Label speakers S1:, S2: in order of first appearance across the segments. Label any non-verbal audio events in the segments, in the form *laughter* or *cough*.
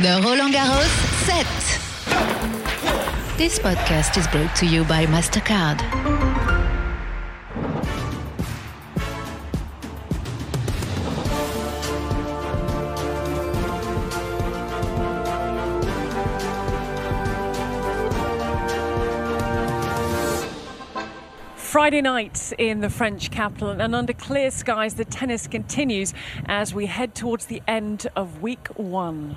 S1: The Roland Garros set. This podcast is brought to you by MasterCard.
S2: Friday night in the French capital, and under clear skies, the tennis continues as we head towards the end of week one.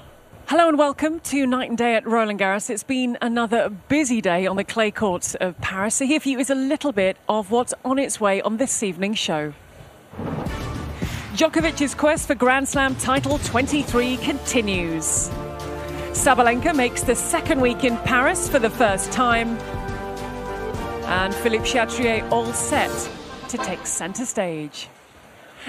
S2: Hello and welcome to Night and Day at Roland Garros. It's been another busy day on the clay courts of Paris. So, here for you is a little bit of what's on its way on this evening's show. Djokovic's quest for Grand Slam title 23 continues. Sabalenka makes the second week in Paris for the first time and Philippe Chatrier all set to take centre stage.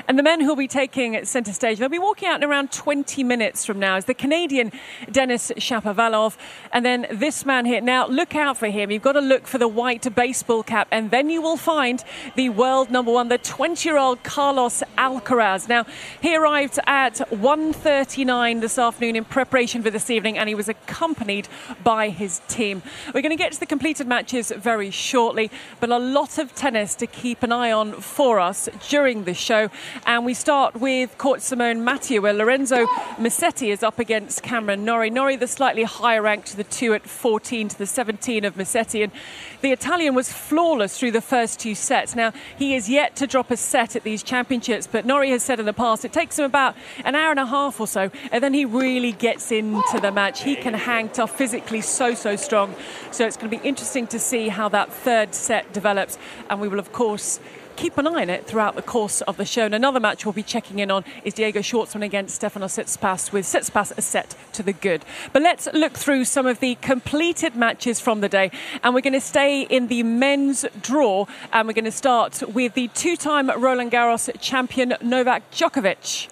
S2: And the men who'll be taking centre stage, they'll be walking out in around 20 minutes from now, is the Canadian Denis Shapovalov. And then this man here. Now, look out for him. You've got to look for the white baseball cap. And then you will find the world number one, the 20 year old Carlos Alcaraz. Now, he arrived at 1.39 this afternoon in preparation for this evening, and he was accompanied by his team. We're going to get to the completed matches very shortly, but a lot of tennis to keep an eye on for us during the show. And we start with Court Simone Mathieu, where Lorenzo Musetti is up against Cameron Norrie. Norrie, the slightly higher ranked, the two at 14 to the 17 of Musetti. And the Italian was flawless through the first two sets. Now, he is yet to drop a set at these championships, but Norrie has said in the past it takes him about an hour and a half or so, and then he really gets into the match. He can hang tough, physically so, so strong. So it's going to be interesting to see how that third set develops. And we will, of course, keep an eye on it throughout the course of the show. And another match we'll be checking in on is Diego Schwartzman against Stefano Tsitsipas, with Tsitsipas a set to the good. But let's look through some of the completed matches from the day. And we're going to stay in the men's draw. And we're going to start with the two time Roland Garros champion Novak Djokovic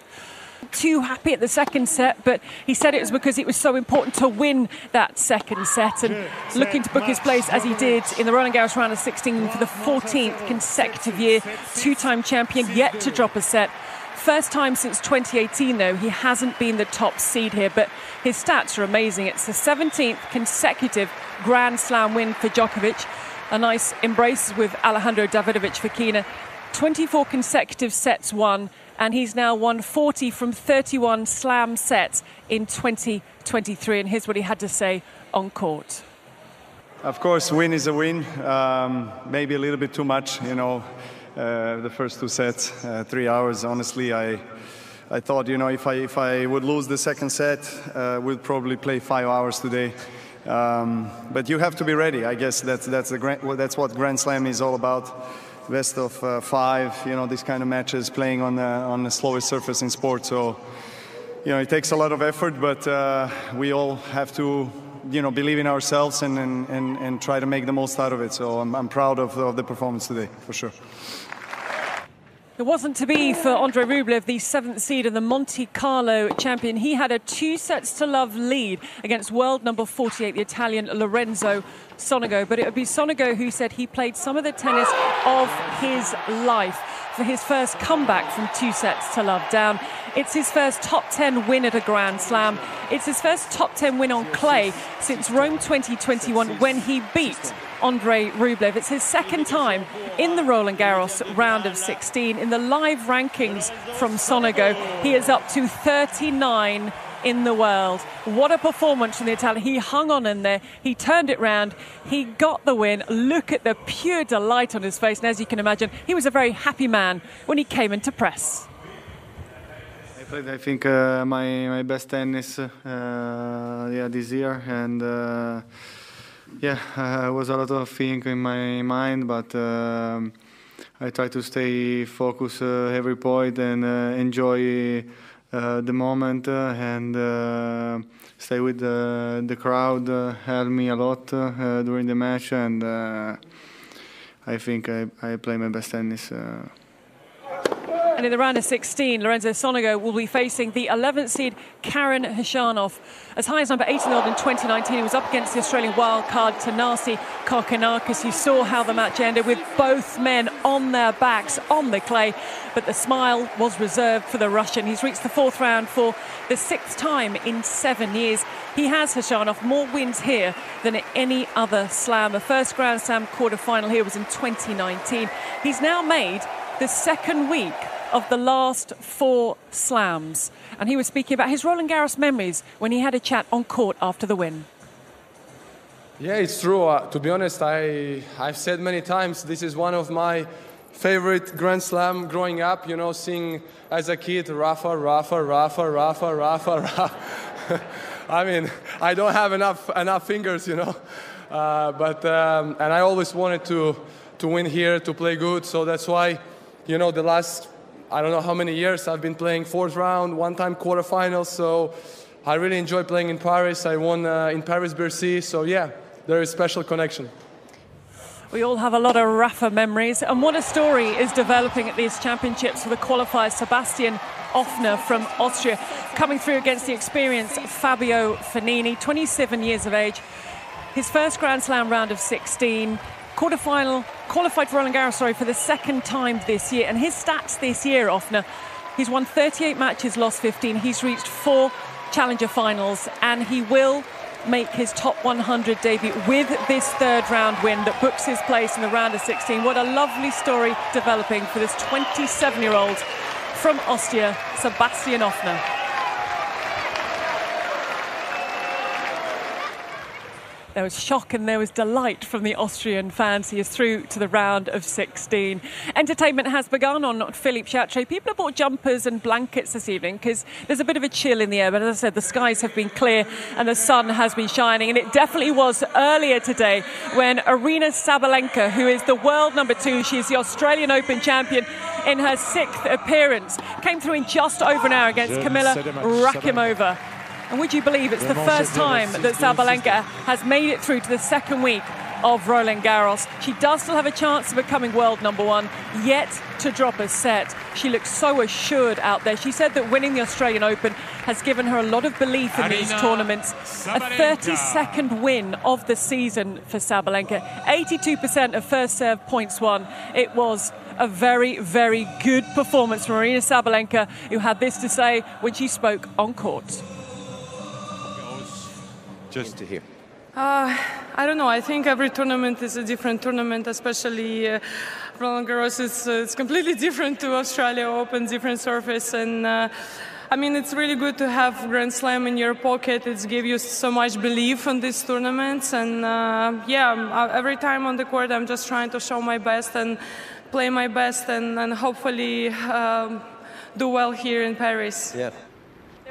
S2: too happy at the second set, but he said it was because it was so important to win that second set and looking to book his place as he did in the Roland Garros round of 16 for the 14th consecutive year. Two time champion, yet to drop a set. First time since 2018, though, he hasn't been the top seed here, but his stats are amazing. It's the 17th consecutive Grand Slam win for Djokovic. A nice embrace with Alejandro Davidovich Fokina. 24 consecutive sets won and he's now won 40 from 31 slam sets in 2023. And here's what he had to say on court.
S3: Of course, win is a win. Um, maybe a little bit too much, you know. Uh, the first two sets, uh, three hours. Honestly, I, I thought, you know, if I if I would lose the second set, uh, we'd probably play five hours today. Um, but you have to be ready. I guess that's that's the grand, that's what Grand Slam is all about best of uh, five, you know, these kind of matches playing on the, on the slowest surface in sport. So, you know, it takes a lot of effort, but uh, we all have to, you know, believe in ourselves and, and, and, and try to make the most out of it. So I'm, I'm proud of, of the performance today, for sure.
S2: It wasn't to be for Andre Rublev, the seventh seed and the Monte Carlo champion. He had a two sets to love lead against world number 48, the Italian Lorenzo Sonego. But it would be Sonego who said he played some of the tennis of his life for his first comeback from two sets to love down. It's his first top 10 win at a Grand Slam. It's his first top 10 win on clay since Rome 2021 when he beat Andrei Rublev. It's his second time in the Roland Garros round of 16. In the live rankings from Sonego, he is up to 39 in the world. What a performance from the Italian. He hung on in there. He turned it round. He got the win. Look at the pure delight on his face. And as you can imagine, he was a very happy man when he came into press.
S4: I played, I think, uh, my, my best tennis uh, yeah, this year. And uh, yeah, uh, was a lot of things in my mind, but um, I try to stay focused uh, every point and uh, enjoy Uh, the moment uh, and uh, stay with the, the crowd uh, helped me a lot during the match, and I think I, I play my best tennis.
S2: And in the round of 16, Lorenzo Sonego will be facing the 11th seed Karen Khachanov. As high as number 8 in the world in 2019, he was up against the Australian wildcard Thanasi Kokkinakis. You saw how the match ended with both men on their backs on the clay, but the smile was reserved for the Russian. He's reached the fourth round for the sixth time in seven years. He has Khachanov more wins here than at any other slam. The first Grand Slam quarter final here was in 2019. He's now made the second week of the last four slams. And he was speaking about his Roland Garros memories when he had a chat on court after the win.
S5: Yeah, it's true. Uh, to be honest, I, I've said many times this is one of my favorite Grand Slam growing up. You know, seeing as a kid Rafa, Rafa, Rafa, Rafa, Rafa, Rafa. *laughs* I mean, I don't have enough enough fingers, you know. Uh, but um, and I always wanted to to win here, to play good. So that's why, you know, the last I don't know how many years I've been playing fourth round, one time quarterfinals. So I really enjoy playing in Paris. I won uh, in Paris Bercy. So yeah, there is special connection.
S2: We all have a lot of Rafa memories. And what a story is developing at these championships for the qualifier Sebastian Ofner from Austria, coming through against the experienced Fabio Fognini, 27 years of age. His first Grand Slam round of 16, quarterfinal, qualified for Roland Garros, sorry, for the second time this year. And his stats this year, Ofner, he's won 38 matches, lost 15. He's reached four challenger finals, and he will make his top 100 debut with this third round win that books his place in the round of 16. What a lovely story developing for this 27 year old from Austria, Sebastian Ofner. There was shock and there was delight from the Austrian fans. He is through to the round of 16. Entertainment has begun on Philippe Chatrier. People have bought jumpers and blankets this evening because there's a bit of a chill in the air. But as I said, the skies have been clear and the sun has been shining. And it definitely was earlier today when Aryna Sabalenka, who is the world number two, she's the Australian Open champion in her sixth appearance, came through in just over an hour against Kamilla Rakhimova. And would you believe it's the first time that Sabalenka has made it through to the second week of Roland Garros. She does still have a chance of becoming world number one, yet to drop a set. She looks so assured out there. She said that winning the Australian Open has given her a lot of belief in these tournaments. A 32nd win of the season for Sabalenka. 82% of first serve points won. It was a very, very good performance from Aryna Sabalenka, who had this to say when she spoke on court
S6: just to hear?
S7: Uh, I don't know. I think every tournament is a different tournament, especially uh, Roland Garros is uh, it's completely *laughs* different to Australia Open, different surface, and uh, I mean it's really good to have Grand Slam in your pocket. It's give you so much belief in these tournaments, and uh, yeah, every time on the court, I'm just trying to show my best and play my best, and, and hopefully um, do well here in Paris.
S6: Yeah.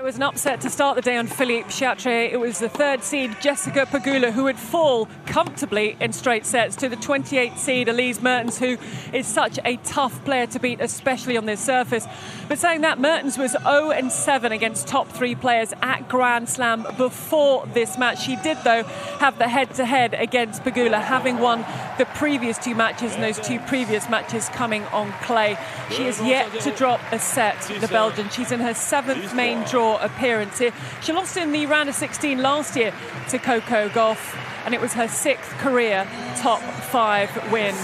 S2: There was an upset to start the day on Philippe Chatrier. It was the third seed Jessica Pegula who would fall comfortably in straight sets to the 28th seed Elise Mertens, who is such a tough player to beat, especially on this surface. But saying that, Mertens was 0 and 7 against top three players at Grand Slam before this match. She did, though, have the head-to-head against Pegula, having won the previous two matches and those two previous matches coming on clay. She is yet to drop a set, the Belgian. She's in her seventh main draw appearance here. She lost in the round of 16 last year to Coco Gauff, and it was her sixth career top five win.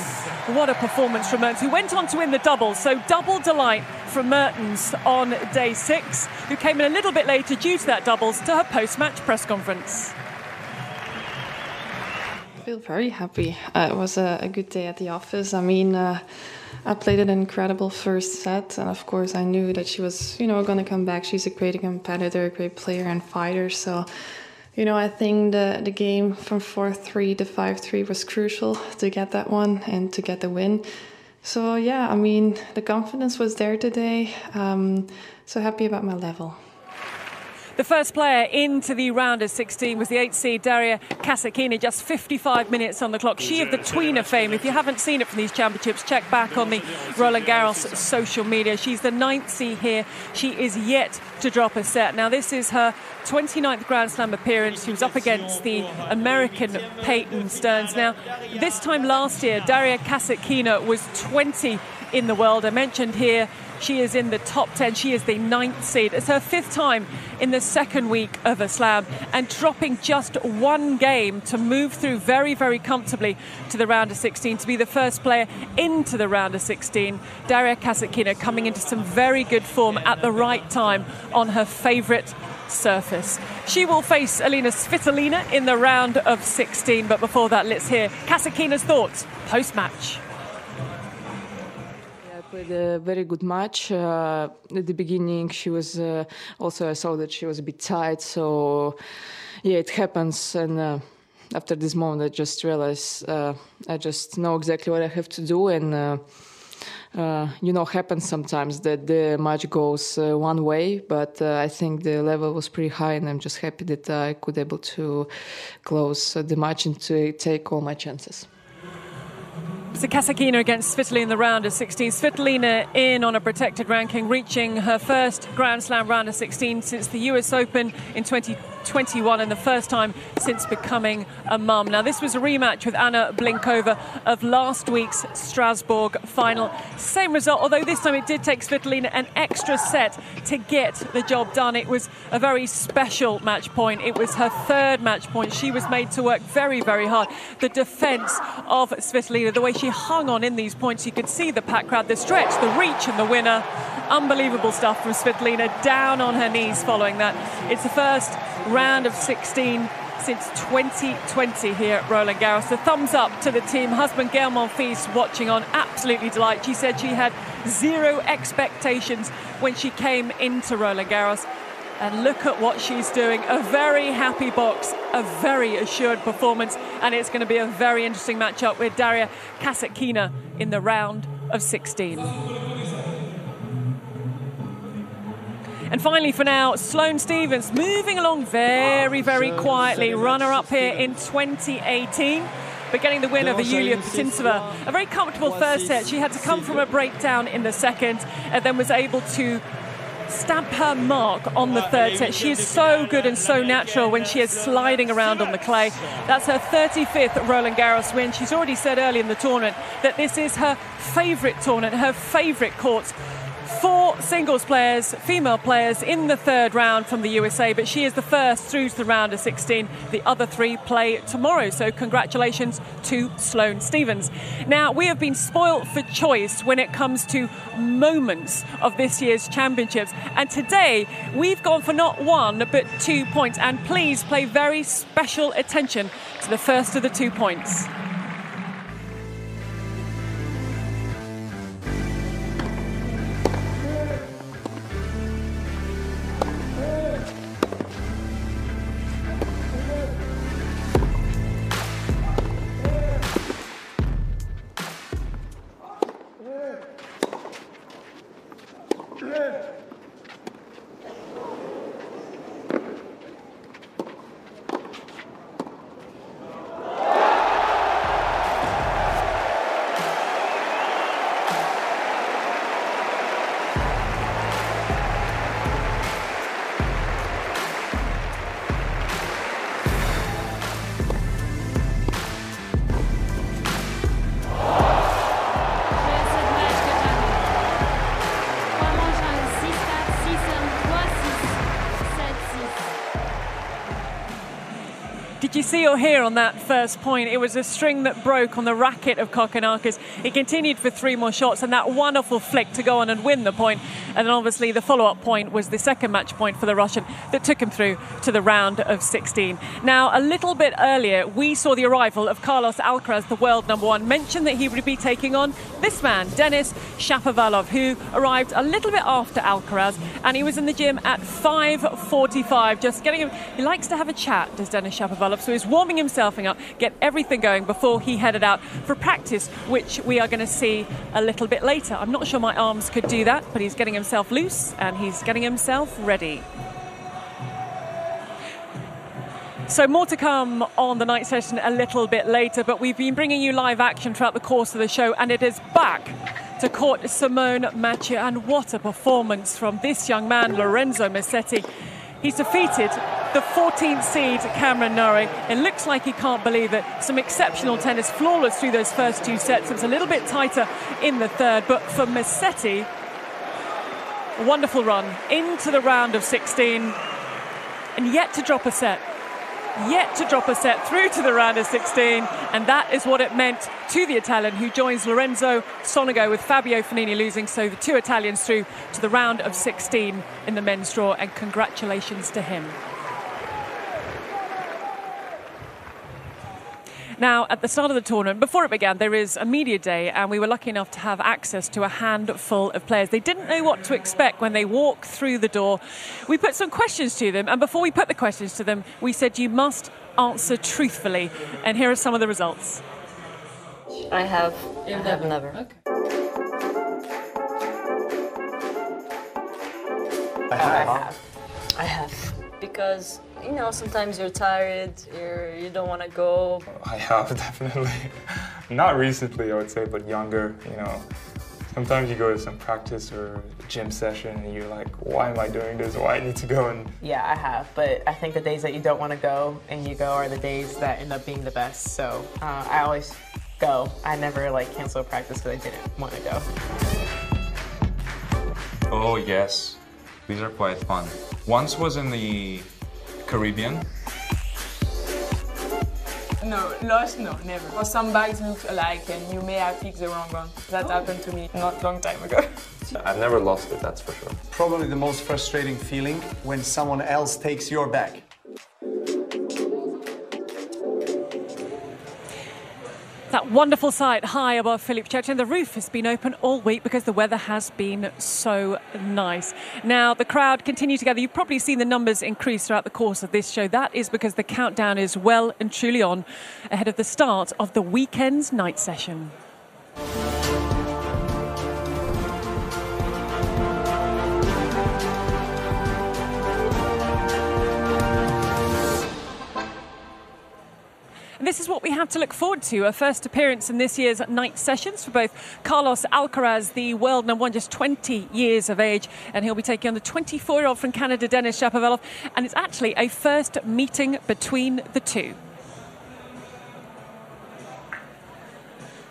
S2: What a performance from Mertens, who went on to win the double. So double delight from Mertens on day six, who came in a little bit later due to that doubles to her post-match press conference.
S8: I feel very happy. Uh, it was a, a, good day at the office. I mean, uh, I played an incredible first set, and of course, I knew that she was, you know, going to come back. She's a great competitor, a great player and fighter. So, you know, I think the the game from four three to five three was crucial to get that one and to get the win. So yeah, I mean, the confidence was there today. Um, so happy about my level.
S2: The first player into the round of 16 was the 8 seed Daria Kasatkina, just 55 minutes on the clock. She of the tweener fame. If you haven't seen it from these championships, check back on the Roland Garros social media. She's the ninth seed here. She is yet to drop a set. Now, this is her 29th Grand Slam appearance. She was up against the American Peyton Stearns. Now, this time last year, Daria Kasatkina was 20 in the world. I mentioned here She is in the top 10. She is the ninth seed. It's her fifth time in the second week of a slam and dropping just one game to move through very, very comfortably to the round of 16 to be the first player into the round of 16. Daria Kasatkina coming into some very good form at the right time on her favourite surface. She will face Alina Svitolina in the round of 16, but before that, let's hear Kasatkina's thoughts post match
S6: played a very good match. Uh, at the beginning, she was uh, also I saw that she was a bit tight. So yeah, it happens. And uh, after this moment, I just realized uh, I just know exactly what I have to do. And uh, uh, you know, happens sometimes that the match goes one way. But I think the level was pretty high, and I'm just happy that I could able to close the match and to take all my chances.
S2: So Kasatkina against Svitolina in the round of 16. Svitolina in on a protected ranking, reaching her first Grand Slam round of 16 since the US Open in 2020. 21 and the first time since becoming a mum. Now, this was a rematch with Anna Blinkova of last week's Strasbourg final. Same result, although this time it did take Svitolina an extra set to get the job done. It was a very special match point. It was her third match point. She was made to work very, very hard. The defence of Svitolina, the way she hung on in these points, you could see the packed crowd, the stretch, the reach, and the winner. Unbelievable stuff from Svitolina, down on her knees following that. It's the first round of 16 since 2020 here at Roland Garros. The thumbs up to the team. Husband Gael Monfils watching on, absolutely delighted. She said she had zero expectations when she came into Roland Garros. And look at what she's doing. A very happy box, a very assured performance, and it's going to be a very interesting matchup with Daria Kasatkina in the round of 16. And finally, for now, Sloane Stevens moving along very, very quietly. Runner up here in 2018 but getting the win over Yulia Putintseva. A very comfortable first set. She had to come from a breakdown in the second and then was able to stamp her mark on the third set. She is so good and so natural when she is sliding around on the clay. That's her 35th Roland Garros win. She's already said early in the tournament that this is her favourite tournament, her favourite courts four singles players, female players, in the third round from the USA, but she is the first through to the round of 16. The other three play tomorrow, so congratulations to Sloane Stevens. Now, we have been spoilt for choice when it comes to moments of this year's championships, and today we've gone for not one but two points. And please pay very special attention to the first of the two points. See or hear on that first point, it was a string that broke on the racket of Kokkinakis. It continued for three more shots and that wonderful flick to go on and win the point. And then obviously the follow up point was the second match point for the Russian that took him through to the round of 16. Now, a little bit earlier, we saw the arrival of Carlos Alcaraz, the world number one, mentioned that he would be taking on this man, Denis Shapovalov, who arrived a little bit after Alcaraz and he was in the gym at 5.45, just getting him. He likes to have a chat, does Denis Shapovalov, so he's warming himself up, get everything going before he headed out for practice, which we are going to see a little bit later. I'm not sure my arms could do that, but he's getting himself loose and he's getting himself ready. So, more to come on the night session a little bit later, but we've been bringing you live action throughout the course of the show, and it is back to court Simone Mathieu. And what a performance from this young man, Lorenzo Musetti. He's defeated the 14th seed Cameron Norrie. It looks like he can't believe it. Some exceptional tennis, flawless through those first two sets. It was a little bit tighter in the third, but for Musetti, wonderful run into the round of 16 and yet to drop a set yet to drop a set through to the round of 16, and that is what it meant to the Italian who joins Lorenzo Sonego with Fabio Fognini losing. So the two Italians through to the round of 16 in the men's draw, and congratulations to him. Now, at the start of the tournament, before it began, there is a media day, and we were lucky enough to have access to a handful of players. They didn't know what to expect when they walked through the door. We put some questions to them, and before we put the questions to them, we said, You must answer truthfully. And here are some of the results.
S9: I have. You have never. Okay. I have. I have. Because you know, sometimes you're tired, you're, you don't want to go.
S10: I have, *laughs* definitely. Not recently, I would say, but younger, you know. Sometimes you go to some practice or gym session and you're like, why am I doing this? Why I need to go and
S11: Yeah, I have, but I think the days that you don't want to go and you go are the days that end up being the best. So uh, I always go. I never like cancel a practice because I didn't want to go.
S12: Oh yes, these are quite fun. Once was in the Caribbean?
S13: No, lost, no, never. Or some bags look alike and you may have picked the wrong one. That oh. happened to me not long time ago. *laughs*
S14: I've never lost it, that's for sure.
S3: Probably the most frustrating feeling when someone else takes your bag.
S2: That wonderful sight high above Philippe Church, and the roof has been open all week because the weather has been so nice. Now, the crowd continue together. You've probably seen the numbers increase throughout the course of this show. That is because the countdown is well and truly on ahead of the start of the weekend's night session. This is what we have to look forward to a first appearance in this year's night sessions for both Carlos Alcaraz, the world number one, just 20 years of age, and he'll be taking on the 24 year old from Canada, Denis Shapovalov. And it's actually a first meeting between the two.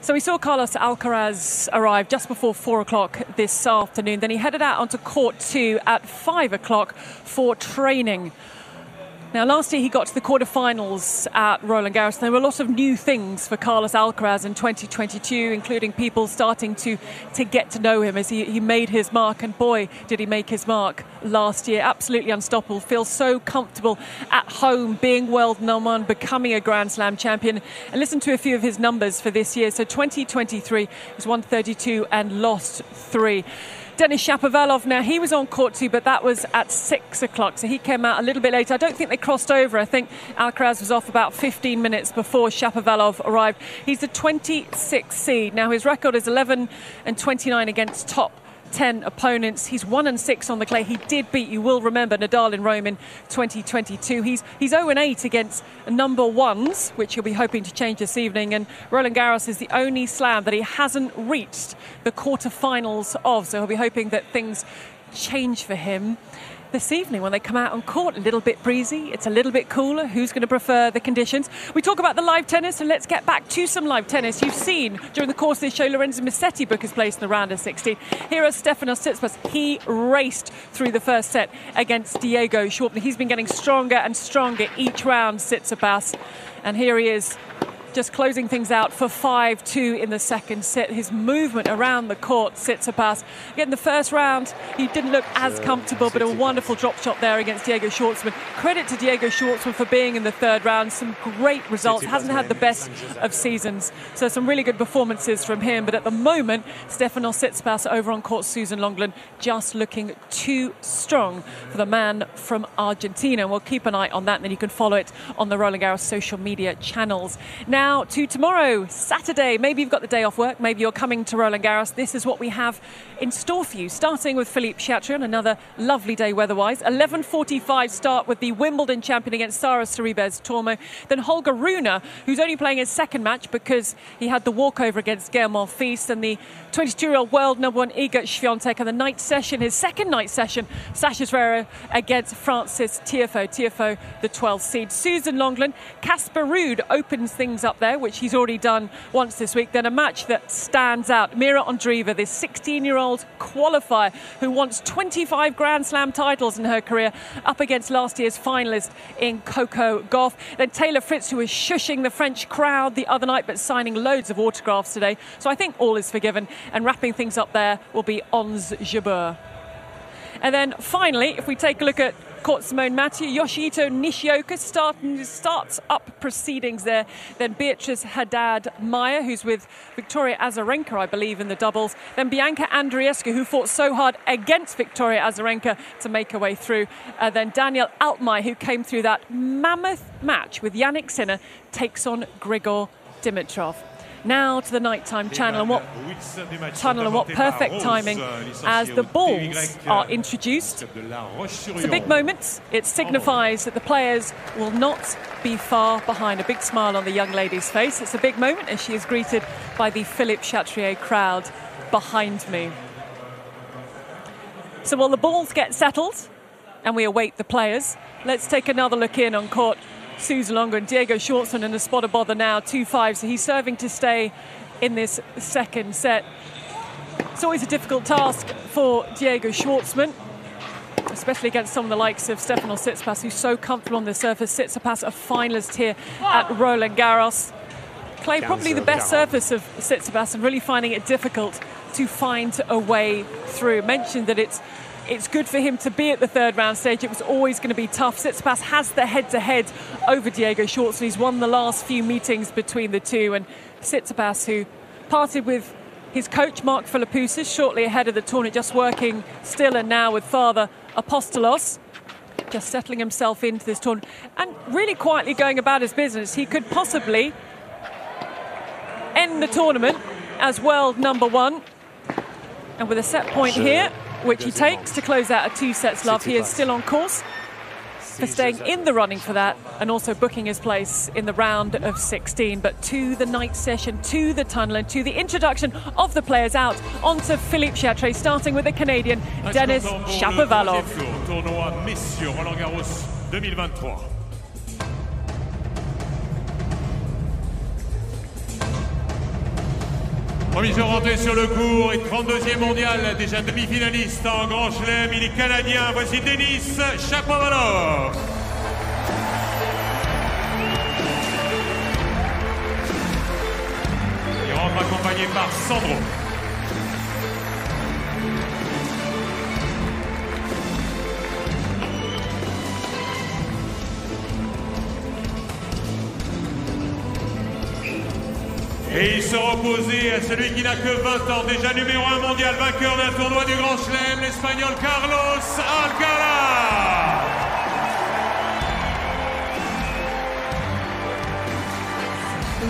S2: So we saw Carlos Alcaraz arrive just before four o'clock this afternoon. Then he headed out onto court two at five o'clock for training. Now, last year he got to the quarterfinals at Roland Garros. There were a lot of new things for Carlos Alcaraz in 2022, including people starting to, to get to know him as he, he made his mark. And boy, did he make his mark last year. Absolutely unstoppable. Feels so comfortable at home, being world number one, becoming a Grand Slam champion. And listen to a few of his numbers for this year. So 2023 was 132 and lost three. Denis Shapovalov now, he was on court too, but that was at six o'clock, so he came out a little bit later. I don't think they crossed over. I think Alcaraz was off about 15 minutes before Shapovalov arrived. He's the 26th seed. Now, his record is 11 and 29 against top 10 opponents. He's 1 and 6 on the clay. He did beat, you will remember, Nadal in Rome in 2022. He's, he's 0 and 8 against number ones, which he'll be hoping to change this evening. And Roland Garros is the only slam that he hasn't reached the quarterfinals of. So he'll be hoping that things change for him this evening when they come out on court. A little bit breezy, it's a little bit cooler. Who's going to prefer the conditions? We talk about the live tennis, and let's get back to some live tennis. You've seen during the course of this show, Lorenzo Musetti book his place in the round of 16. Here is Stefanos Tsitsipas. He raced through the first set against Diego Schwartzman. He's been getting stronger and stronger each round, Tsitsipas. And here he is just closing things out for 5 2 in the second set. His movement around the court, Tsitsipas. Again, the first round, he didn't look as comfortable, but a wonderful drop shot there against Diego Schwartzman. Credit to Diego Schwartzman for being in the third round. Some great results. Hasn't had the best of seasons. So, some really good performances from him. But at the moment, Stefanos Tsitsipas over on court, Suzanne Lenglen, just looking too strong for the man from Argentina. We'll keep an eye on that, and then you can follow it on the Roland Garros social media channels. Now, now to tomorrow, Saturday. Maybe you've got the day off work, maybe you're coming to Roland Garros. This is what we have in store for you, starting with Philippe Chatrier, another lovely day weather-wise. 11.45 start with the Wimbledon champion against Sara Sorribes Tormo. Then Holger Rune, who's only playing his second match because he had the walkover against Gael Monfils, and the 22-year-old world number one Iga Swiatek. And the night session, his second night session, Sasha Zverev against Frances Tiafoe. Tiafoe, the 12th seed. Suzanne Lenglen, Casper Ruud opens things up there, which he's already done once this week. Then a match that stands out. Mira Andreeva, this 16 year old qualifier who wants 25 Grand Slam titles in her career, up against last year's finalist in Coco Gauff. Then Taylor Fritz, who was shushing the French crowd the other night but signing loads of autographs today. So I think all is forgiven. And wrapping things up there will be Ons Jabeur. And then finally, if we take a look at Court Simone Mathieu, Yoshihito Nishioka start, starts up proceedings there. Then Beatriz Haddad Maia, who's with Victoria Azarenka, I believe, in the doubles. Then Bianca Andreescu, who fought so hard against Victoria Azarenka to make her way through. Uh, then Daniel Altmaier, who came through that mammoth match with Jannik Sinner, takes on Grigor Dimitrov. Now to the nighttime channel and what tunnel and what perfect timing as the balls are introduced. It's a big moment. It signifies that the players will not be far behind. A big smile on the young lady's face. It's a big moment as she is greeted by the Philippe Chatrier crowd behind me. So while the balls get settled and we await the players, let's take another look in on court Suzanne Lenglen and Diego Schwartzman in the spot of bother now, 2 5. So he's serving to stay in this second set. It's always a difficult task for Diego Schwartzman, especially against some of the likes of Stefanos Tsitsipas, who's so comfortable on the surface. Tsitsipas, a finalist here at Roland Garros. Clay, probably the uh, best surface of Tsitsipas, and really finding it difficult to find a way through. Mentioned that it's it's good for him to be at the third round stage. It was always going to be tough. Tsitsipas has the head-to-head over Diego Schwartz. He's won the last few meetings between the two. And Tsitsipas, who parted with his coach Mark Philippoussis shortly ahead of the tournament, just working still and now with father Apostolos, just settling himself into this tournament and really quietly going about his business. He could possibly end the tournament as world number one. And with a set point here, which he takes to close out a two sets love. He is still on course for staying in the running for that and also booking his place in the round of 16. But to the night session, to the tunnel, and to the introduction of the players out onto Philippe Chatrier, starting with the Canadian Denis Shapovalov.
S15: Tournoi Messieurs Roland Garros 2023. Provision rentrée sur le cours et 32e mondial, déjà demi-finaliste en Grand Chelem. Il est canadien. Voici Denis Chapovalov. Il rentre accompagné par Sandro. Et il sera opposé à celui qui n'a que 20 ans, déjà numéro 1 mondial, vainqueur d'un tournoi du Grand Chelem, l'Espagnol Carlos Alcaraz.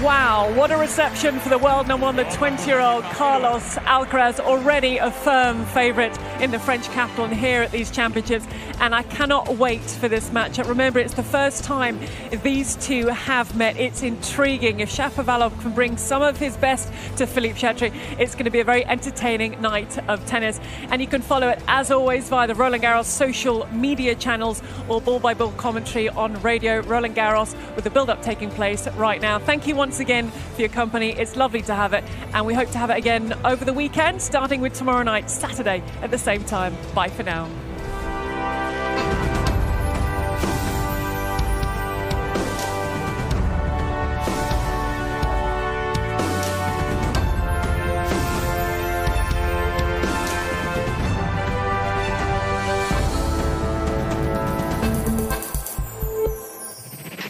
S2: Wow, what a reception for the world number one, the 20 year old Carlos Alcaraz, already a firm favourite in the French capital and here at these championships. And I cannot wait for this matchup. Remember, it's the first time these two have met. It's intriguing. If Shapovalov can bring some of his best to Philippe Chatrier, it's going to be a very entertaining night of tennis. And you can follow it, as always, via the Roland Garros social media channels or ball by ball commentary on radio Roland Garros with the build up taking place right now. Thank you once again for your company. It's lovely to have it. And we hope to have it again over the weekend, starting with tomorrow night, Saturday, at the same time. Bye for now.